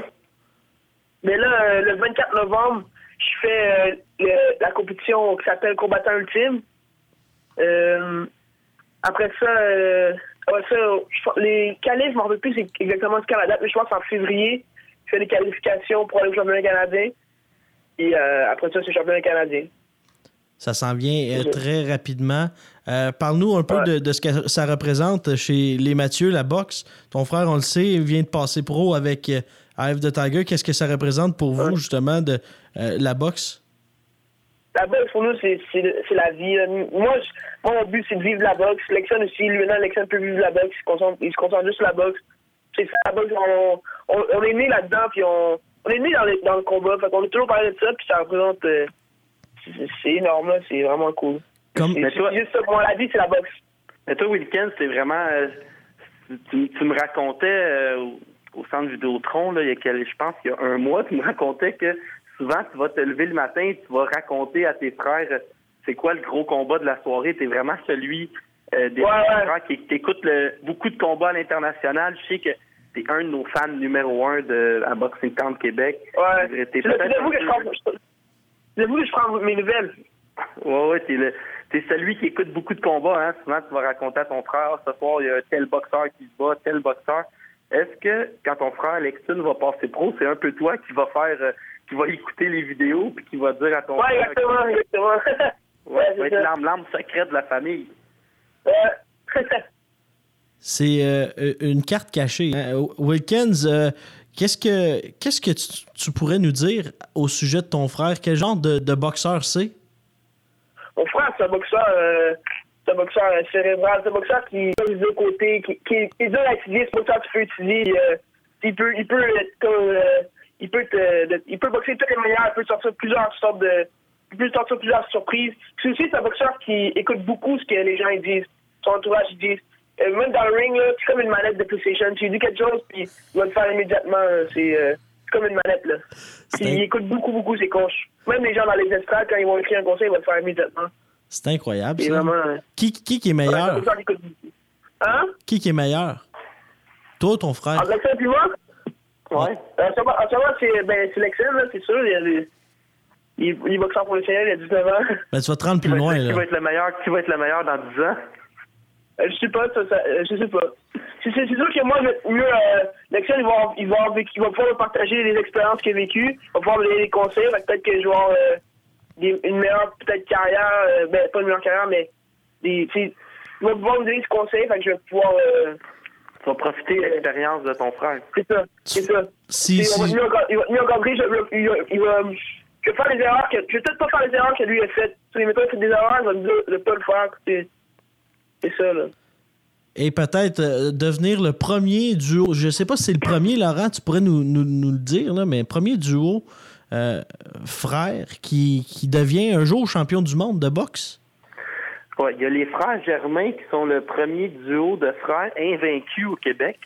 Mais là, euh, le 24 novembre, je fais euh, le- la compétition qui s'appelle Combattant Ultime. Euh, après ça, après ça je- les qualifs, je m'en rappelle plus c'est exactement ce qu'est la date, mais je pense que c'est en février. Je fais les qualifications pour aller au championnat canadien. Et euh, après ça, c'est le championnat canadien. Ça s'en vient euh, très rapidement. Euh, Parle-nous un peu Ouais. de, de ce que ça représente chez les Mathieu, la boxe. Ton frère, on le sait, vient de passer pro avec of the Tiger. Qu'est-ce que ça représente pour vous, justement, de la boxe? La boxe, pour nous, c'est la vie. Moi, je- moi, mon but, c'est de vivre la boxe. Lexon aussi, lui, maintenant, Lexon peut vivre la boxe. Il se concentre, il se concentre juste sur la boxe. C'est ça. On, on, on est né là-dedans, puis on, on est né dans, les- dans le combat. Fait qu'on a toujours parlé de ça, puis ça représente. euh, c'est- énorme, là. C'est vraiment cool. Comme- Mais toi- juste ça. Moi, la vie, c'est la boxe. Mais toi, Wilkins, c'est vraiment. euh, tu, tu me racontais euh, au, centre Vidéotron, là, il y a quel- je pense qu'il y a un mois, tu me racontais que souvent, tu vas te lever le matin, tu vas raconter à tes frères c'est quoi le gros combat de la soirée. Tu es vraiment celui euh, des Ouais, ouais. frères qui, qui écoute le- beaucoup de combats à l'international. Je sais que tu es un de nos fans numéro un de, à Boxing Town Québec. Ouais. T'es C'est là- c'est peut-être de vous que je prends. que je mes nouvelles. Ouais, ouais, t'es le, t'es celui qui écoute beaucoup de combats, hein. Souvent, tu vas raconter à ton frère, ce soir, il y a tel boxeur qui se bat, tel boxeur. Est-ce que, quand ton frère Lexton va passer pro, c'est un peu toi qui va faire, euh, qui va écouter les vidéos puis qui va dire à ton Ouais, frère exactement, exactement. que- ouais, tu vas c'est être ça. l'âme, l'âme secrète de la famille. Ouais. C'est euh, une carte cachée. hein. Wilkins, euh, qu'est-ce que, qu'est-ce que tu, tu pourrais nous dire au sujet de ton frère? Quel genre de, de boxeur c'est? Mon frère, c'est un boxeur, euh, c'est un boxeur euh, cérébral, c'est un boxeur qui a les deux côtés, qui, qui, qui est dur à utiliser, c'est un boxeur que tu peux utiliser. euh, il peut, il peut euh, il peut te- de- il peut boxer de toutes les manières, il peut sortir plusieurs sortes de, peut sortir plusieurs surprises. C'est aussi c'est un boxeur qui écoute beaucoup ce que les gens ils disent, son entourage ils disent. Euh, même dans le ring, c'est comme une manette de PlayStation. Tu lui dis quelque chose, puis il va le faire immédiatement. C'est euh, c'est comme une manette, là. Puis il écoute beaucoup, beaucoup ses coachs. Même les gens dans les estrades, quand ils vont écrire un conseil, il va le faire immédiatement. C'est incroyable. Ça. vraiment. euh, Qui, qui, qui est meilleur? boxeur. Hein? Qui, qui est meilleur? Toi ou ton frère? En Lexen puis moi? Ouais. Euh, En ce moment, c'est ben, c'est sûr. Il, y a des- il, il boxeur professionnel, il a 19 ans. Ben, tu vas te rendre Qui plus va, loin. être, qui va être le meilleur, qui va être le meilleur dans 10 ans? Euh, je sais pas, ça, ça, euh, je sais pas. C'est c'est- c'est sûr que moi, je vais être mieux, euh, Lexen, il va, il, va il va pouvoir me partager les expériences qu'il a vécues. Il va pouvoir me donner des conseils. Fait que Peut-être que je vais avoir euh, des- une meilleure peut-être carrière. euh, ben, pas une meilleure carrière, mais des, il va pouvoir me donner des conseils. Fait que je vais pouvoir. euh, Tu vas profiter de l'expérience de ton frère. c'est ça. C'est ça. Si, va si- mieux il va mieux je- il va, il va- je vais faire les erreurs que, je vais peut-être pas faire les erreurs que lui a faites. Sais, mettons, il fait des erreurs, il va me dire de pas le faire. C'est, c'est ça, là. et peut-être euh, devenir le premier duo. Je sais pas si c'est le premier, Laurent, tu pourrais nous, nous, nous le dire, là, mais premier duo euh, frère qui, qui devient un jour champion du monde de boxe. Ouais, il y a les frères Germain qui sont le premier duo de frères invaincus au Québec.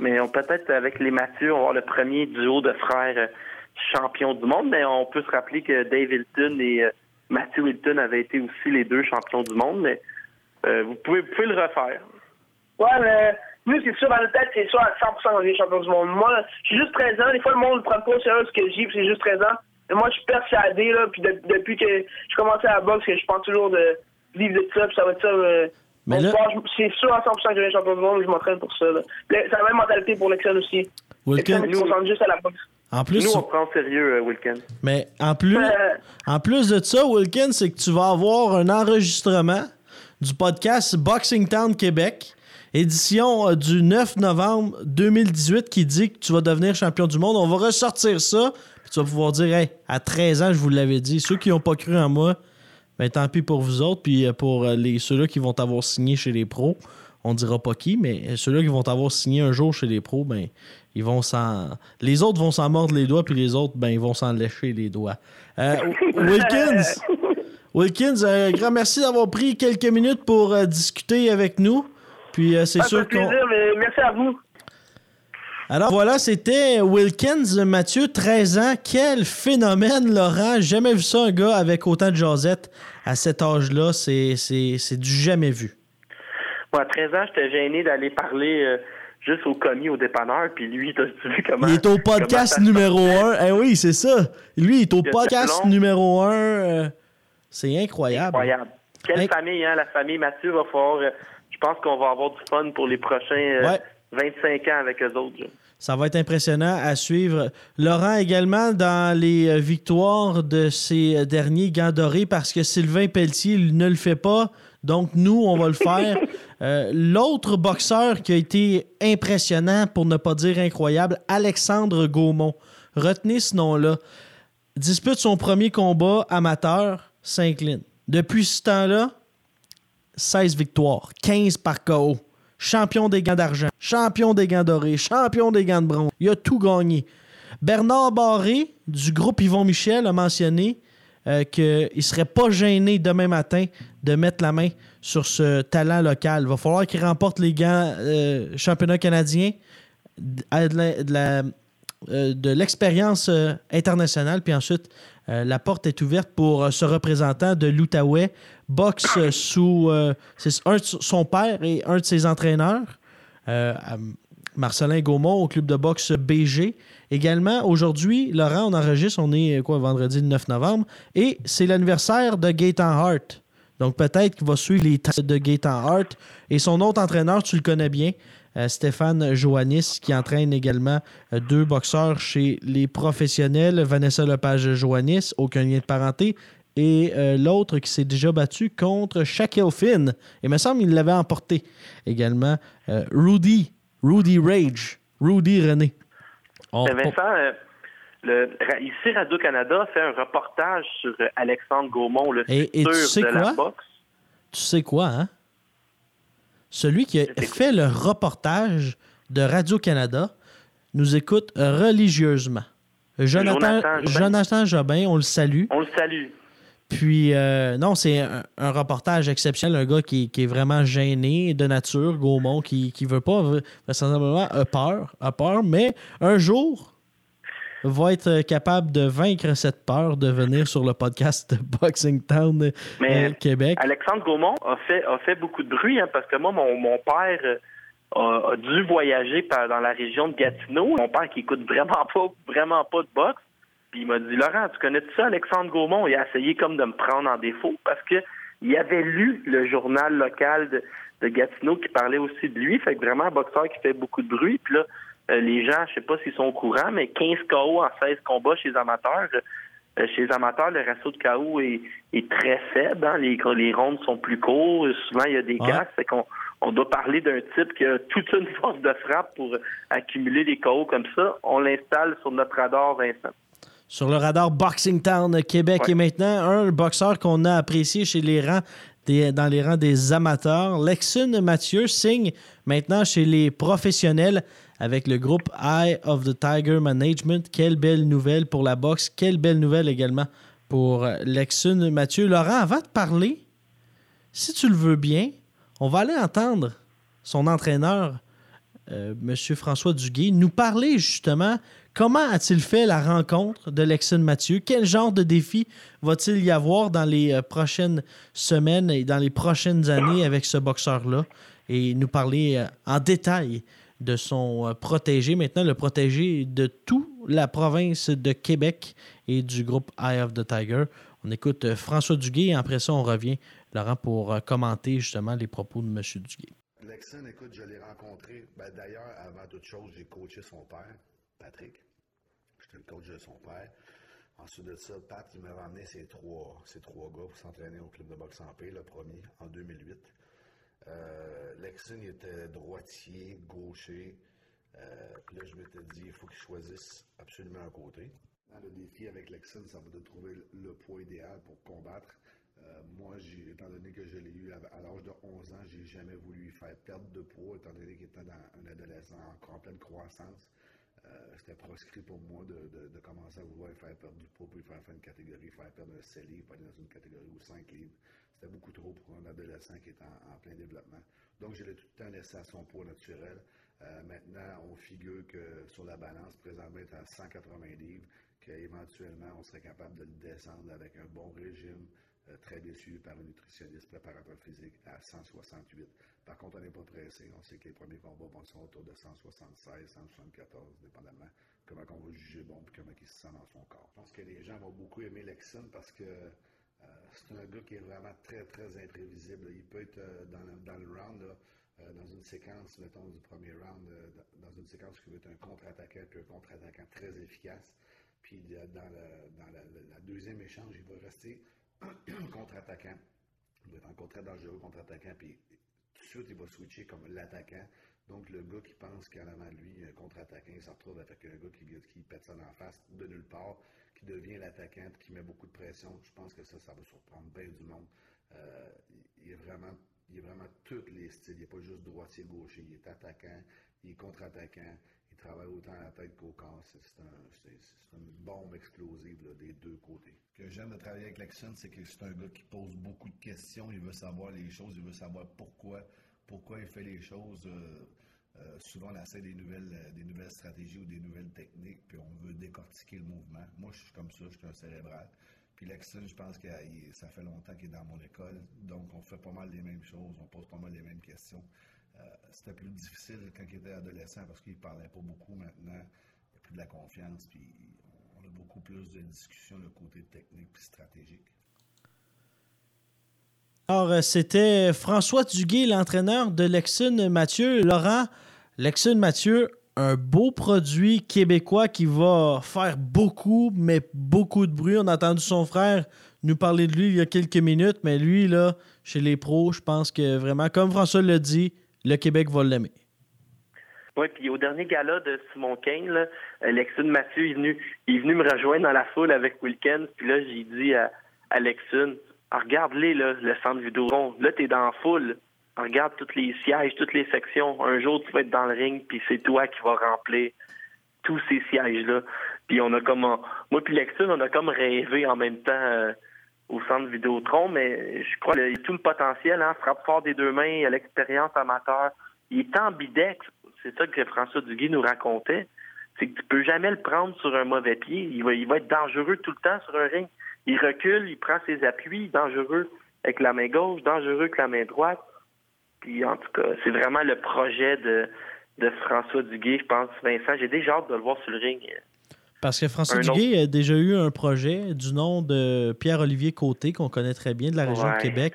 Mais on peut-être avec les Mathieu, on va avoir le premier duo de frères euh, champions du monde. Mais on peut se rappeler que Dave Hilton et euh, Matthew Hilton avaient été aussi les deux champions du monde. Mais euh, vous, pouvez, vous pouvez le refaire. Ouais, mais nous, c'est sûr, dans notre tête, c'est sûr à 100% qu'on est champion du monde. Moi, je suis juste 13 ans. Des fois, le monde ne prend pas au sérieux ce que je dis, puis c'est juste 13 ans. Mais moi, je suis persuadé, là, puis de- depuis que je commençais à la boxe, que je pense toujours de vivre de ça, puis ça va être ça. euh, Mais là- c'est sûr à 100% que je deviens champion du monde, je m'entraîne pour ça. là. C'est la même mentalité pour l'Excel aussi. Se concentre juste à la boxe. En plus, Nous, on prend au sérieux, euh, Wilkin. mais en plus, Euh, en plus de ça, Wilkins, c'est que tu vas avoir un enregistrement du podcast Boxing Town Québec, édition euh, du 9 novembre 2018, qui dit que tu vas devenir champion du monde. On va ressortir ça, puis tu vas pouvoir dire, hey, à 13 ans, je vous l'avais dit. Ceux qui n'ont pas cru en moi, ben tant pis pour vous autres, puis pour les, ceux-là qui vont t'avoir signé chez les pros, on dira pas qui, mais ceux-là qui vont t'avoir signé un jour chez les pros, ben ils vont s'en. Les autres vont s'en mordre les doigts, puis les autres, ben ils vont s'en lécher les doigts. Euh, Wilkins, Wilkins, un grand merci d'avoir pris quelques minutes pour euh, discuter avec nous. Puis euh, c'est sûr qu'on. plaisir, mais merci à vous. Alors voilà, c'était Wilkins, Mathieu, 13 ans. Quel phénomène, Laurent. Jamais vu ça, un gars avec autant de jasette à cet âge-là. C'est, c'est, c'est du jamais vu. Moi, à 13 ans, j'étais gêné d'aller parler euh, juste au commis, au dépanneur. Puis lui, t'as vu comment. Il est au podcast numéro? 1. Eh oui, c'est ça. Lui, il est au podcast long. numéro 1. c'est incroyable. Incroyable. Quelle Inc- famille, hein? La famille Mathieu va falloir. euh, je pense qu'on va avoir du fun pour les prochains euh, Ouais. 25 ans avec eux autres. Ça va être impressionnant à suivre. Laurent également dans les euh, victoires de ces euh, derniers gants dorés parce que Sylvain Pelletier ne le fait pas. Donc nous, on va le faire. Euh, L'autre boxeur qui a été impressionnant, pour ne pas dire incroyable, Alexandre Gaumont. Retenez ce nom-là. Dispute son premier combat amateur, s'incline. Depuis ce temps-là, 16 victoires, 15 par KO. Champion des gants d'argent, champion des gants dorés, champion des gants de bronze. Il a tout gagné. Bernard Barré, du groupe Yvon Michel, a mentionné euh, qu'il ne serait pas gêné demain matin de mettre la main sur ce talent local. Il va falloir qu'il remporte les gants euh, championnat canadien, euh, de l'expérience euh, internationale, puis ensuite, la porte est ouverte pour ce représentant de l'Outaouais, boxe sous son père et un de ses entraîneurs, Marcelin Gaumont au club de boxe BG. Également, aujourd'hui, Laurent, on enregistre, on est quoi, vendredi le 9 novembre, et c'est l'anniversaire de Gaëtan Hart, Donc peut-être qu'il va suivre les traces de Gaetan Hart. Et son autre entraîneur, tu le connais bien, euh, Stéphane Joannis, qui entraîne également euh, deux boxeurs chez les professionnels, Vanessa Lepage-Joannis, aucun lien de parenté, et euh, l'autre qui s'est déjà battu contre Shaquille Finn. Et il me semble qu'il l'avait emporté également. Rudy, Rudy Rage, Rudy René. On- Mais Vincent, euh, le, ici, Radio-Canada fait un reportage sur euh, Alexandre Gaumont, le Et- et tu sais de la quoi? boxe. Tu sais quoi, hein? Celui qui a fait le reportage de Radio-Canada nous écoute religieusement. Jonathan, Jonathan Jobin. Jonathan Jobin, on le salue. On le salue. Puis, euh, non, c'est un, un reportage exceptionnel. Un gars qui, qui est vraiment gêné de nature, Gaumont, qui ne veut pas, vraisemblablement, a peur, a peur, mais un jour va être capable de vaincre cette peur de venir sur le podcast de Boxing Town euh, Mais Québec. Alexandre Gaumont a fait, a fait beaucoup de bruit, hein, parce que moi, mon, mon père euh, a, a dû voyager par, dans la région de Gatineau. Mon père qui écoute vraiment pas, vraiment pas de boxe. Puis il m'a dit Laurent, tu connais ça, Alexandre Gaumont? Il a essayé comme de me prendre en défaut parce que il avait lu le journal local de, de Gatineau qui parlait aussi de lui. Fait que vraiment un boxeur qui fait beaucoup de bruit. Puis là, euh, les gens, je sais pas s'ils sont au courant, mais 15 KO en 16 combats chez les amateurs. Euh, chez les amateurs, le ratio de KO est, est très faible. hein. Les, les rondes sont plus courtes. Souvent, il y a des Ouais. casques. Fait qu'on on doit parler d'un type qui a toute une force de frappe pour accumuler des KO comme ça. On l'installe sur notre radar, Vincent. Sur le radar Boxing Town Québec. Ouais. Et maintenant, un boxeur qu'on a apprécié chez les rangs des- dans les rangs des amateurs, Lexun Mathieu signe maintenant chez les professionnels avec le groupe Eye of the Tiger Management. Quelle belle nouvelle pour la boxe. Quelle belle nouvelle également pour Lexun Mathieu. Laurent, avant de parler, si tu le veux bien, on va aller entendre son entraîneur, euh, M. François Duguay, nous parler justement comment a-t-il fait la rencontre de Lexon Mathieu? Quel genre de défi va-t-il y avoir dans les euh, prochaines semaines et dans les prochaines années avec ce boxeur-là? Et nous parler euh, en détail de son euh, protégé, maintenant le protégé de toute la province de Québec et du groupe Eye of the Tiger. On écoute François Duguay et après ça, on revient, Laurent, pour commenter justement les propos de M. Duguay. Lexon, écoute, je l'ai rencontré. Ben, D'ailleurs, avant toute chose, j'ai coaché son père, Patrick. J'étais le coach de son père. Ensuite de ça, Pat, il m'a ramené ses trois, ses trois gars pour s'entraîner au club de boxe en paix, le premier, en 2008. Euh, était droitier, gaucher. Euh, puis là, je m'étais dit, il faut qu'il choisisse absolument un côté. Le défi avec Lexon, ça va de trouver le poids idéal pour combattre. Euh, moi, étant donné que je l'ai eu à, l'âge de 11 ans, j'ai jamais voulu lui faire perdre de poids, étant donné qu'il était un adolescent encore en pleine croissance. Euh, c'était proscrit pour moi de, commencer à vouloir faire perdre du poids, puis faire faire une catégorie, faire perdre un 7 livres, aller dans une catégorie ou 5 livres. C'était beaucoup trop pour un adolescent qui est en, plein développement. Donc, je l'ai tout le temps laissé à son poids naturel. Euh, maintenant, on figure que sur la balance, présentement, est à 180 livres, qu'éventuellement, on serait capable de le descendre avec un bon régime, euh, très déçu par un nutritionniste préparateur physique à 168. Par contre, on n'est pas pressé. On sait que les premiers combats vont sont autour de 176, 174, dépendamment comment on va juger bon comment il se sent dans son corps. Je pense que les gens vont beaucoup aimer Lexon parce que euh, c'est un gars qui est vraiment très, très imprévisible. Il peut être euh, dans, le, round, dans une séquence, mettons, du premier round, dans une séquence qui va être un contre-attaquant, puis un contre-attaquant très efficace. Puis dans, le, la deuxième échange, il va rester contre-attaquant. Il va être encore très dangereux contre-attaquant, puis tout de suite, il va switcher comme l'attaquant. Donc, le gars qui pense qu'en avant de lui, il y a un contre-attaquant, il se retrouve avec un gars qui, qui pète ça en face de nulle part, qui devient l'attaquant, qui met beaucoup de pression. Je pense que ça, ça va surprendre bien du monde. Euh, il est vraiment il est vraiment tous les styles. Il n'est pas juste droitier, gaucher. Il est attaquant, il est contre-attaquant. Il travaille autant à la tête qu'au corps. C'est un- une bombe explosive des deux côtés. Ce que j'aime de travailler avec Lexon, c'est que c'est un gars qui pose beaucoup de questions. Il veut savoir les choses, il veut savoir pourquoi, pourquoi il fait les choses. Euh, euh, souvent, on essaie des nouvelles, euh, des nouvelles stratégies ou des nouvelles techniques, puis on veut décortiquer le mouvement. Moi, je suis comme ça, je suis un cérébral. Puis Lexon, je pense que ça fait longtemps qu'il est dans mon école, donc on fait pas mal les mêmes choses, on pose pas mal les mêmes questions. Euh, C'était plus difficile quand il était adolescent parce qu'il parlait pas beaucoup maintenant. Il y a plus de la confiance, puis on a beaucoup plus de discussions, le côté technique puis stratégique. Alors, euh, c'était François Duguay, l'entraîneur de Lexun Mathieu. Laurent, Lexun Mathieu, un beau produit québécois qui va faire beaucoup, mais beaucoup de bruit. On a entendu son frère nous parler de lui il y a quelques minutes, mais lui, là, chez les pros, je pense que vraiment, comme François l'a dit, le Québec va l'aimer. Oui, puis au dernier gala de Simon Kane, euh, Lexun Mathieu est venu, il est venu me rejoindre dans la foule avec Wilkins. Puis là, j'ai dit à, à Lexun, ah, regarde-les, là, le centre Vidéotron. Là, t'es dans la foule. Regarde tous les sièges, toutes les sections. Un jour, tu vas être dans le ring, puis c'est toi qui vas remplir tous ces sièges-là. Puis on a comme... Moi puis Lexun, on a comme rêvé en même temps euh, au centre Vidéotron, mais je crois qu'il a tout le potentiel, hein, frappe fort des deux mains, il a l'expérience amateur. Il est ambidex. C'est ça que François Duguay nous racontait. C'est que tu peux jamais le prendre sur un mauvais pied. Il va, il va être dangereux tout le temps sur un ring. Il recule, il prend ses appuis, dangereux avec la main gauche, dangereux avec la main droite. Puis en tout cas, c'est vraiment le projet de, de François Duguay, je pense. Vincent, j'ai déjà hâte de le voir sur le ring. Parce que François Duguay a déjà eu un projet du nom de Pierre-Olivier Côté, qu'on connaît très bien de la région de. Québec.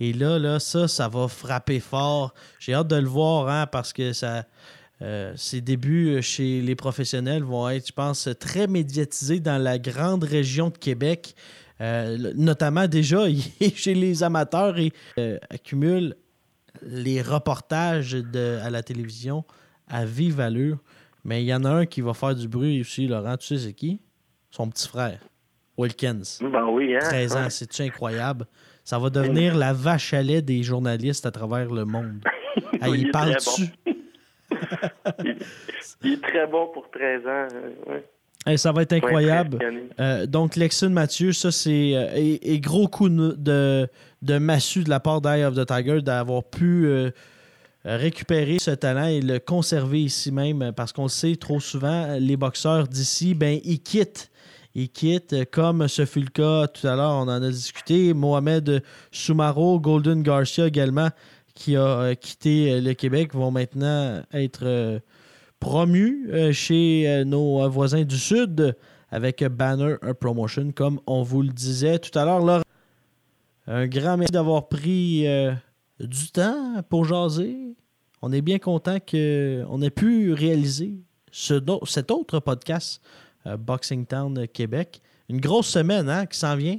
Et là, là, ça, ça va frapper fort. J'ai hâte de le voir, hein, parce que ça, euh, ses débuts chez les professionnels vont être, je pense, très médiatisés dans la grande région de Québec. Euh, notamment déjà il est chez les amateurs et euh, accumule les reportages de, à la télévision à vive allure. Mais il y en a un qui va faire du bruit aussi, Laurent. Tu sais c'est qui? Son petit frère, Wilkins. Ben oui, hein? 13 ans, Ouais. c'est-tu incroyable? Ça va devenir la vache à lait des journalistes à travers le monde. Ah, il parle très dessus. Il, il est très bon pour 13 ans. euh, ouais. Ça va être incroyable. Euh, donc, Lexon Mathieu, ça, c'est. euh, et, et gros coup de, de, de massue de la part d'Eye of the Tiger d'avoir pu euh, récupérer ce talent et le conserver ici même, parce qu'on le sait trop souvent, les boxeurs d'ici, ben, ils quittent. Ils quittent, comme ce fut le cas tout à l'heure, on en a discuté. Mohamed Soumaro, Golden Garcia également, qui a euh, quitté euh, le Québec, vont maintenant être euh, promus chez nos voisins du Sud avec Banner Promotion, comme on vous le disait tout à l'heure. Un grand merci d'avoir pris du temps pour jaser. On est bien content qu'on ait pu réaliser ce cet autre podcast, euh, Boxing Town euh, Québec. Une grosse semaine hein, qui s'en vient.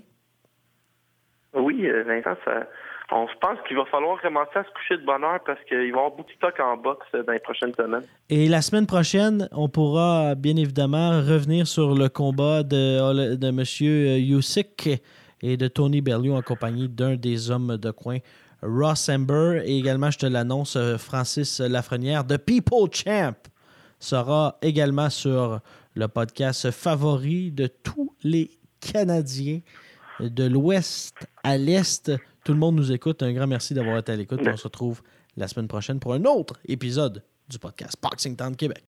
Oui, euh, Vincent, ça, on se pense qu'il va falloir commencer à se coucher de bonne heure parce qu'il va y avoir beaucoup de stock en boxe dans les prochaines semaines. Et la semaine prochaine, on pourra bien évidemment revenir sur le combat de, de M. Usyk et de Tony Bellew en compagnie d'un des hommes de coin, Ross Amber. Et également, je te l'annonce, euh, Francis Lafrenière de People Champ sera également sur le podcast favori de tous les Canadiens de l'ouest à l'est. Tout le monde nous écoute. Un grand merci d'avoir été à l'écoute. On se retrouve la semaine prochaine pour un autre épisode du podcast Boxing Town Québec.